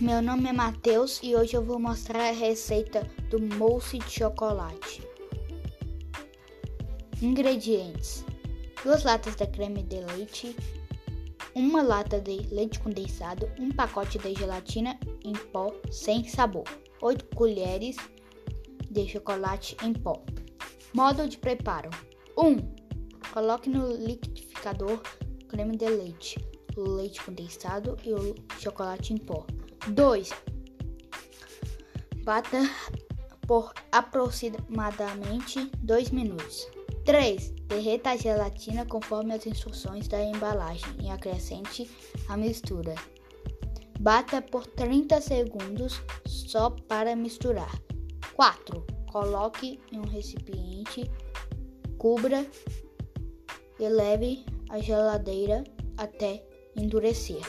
meu nome é Matheus e hoje eu vou mostrar a receita do mousse de chocolate. Ingredientes: 2 latas de creme de leite, uma lata de leite condensado, um pacote de gelatina em pó sem sabor, 8 colheres de chocolate em pó. Modo de preparo: 1. Coloque no liquidificador creme de leite, o leite condensado e o chocolate em pó. 2. Bata por aproximadamente 2 minutos. 3. Derreta a gelatina conforme as instruções da embalagem e acrescente a mistura. Bata por 30 segundos só para misturar. 4. Coloque em um recipiente, cubra e leve a geladeira até endurecer.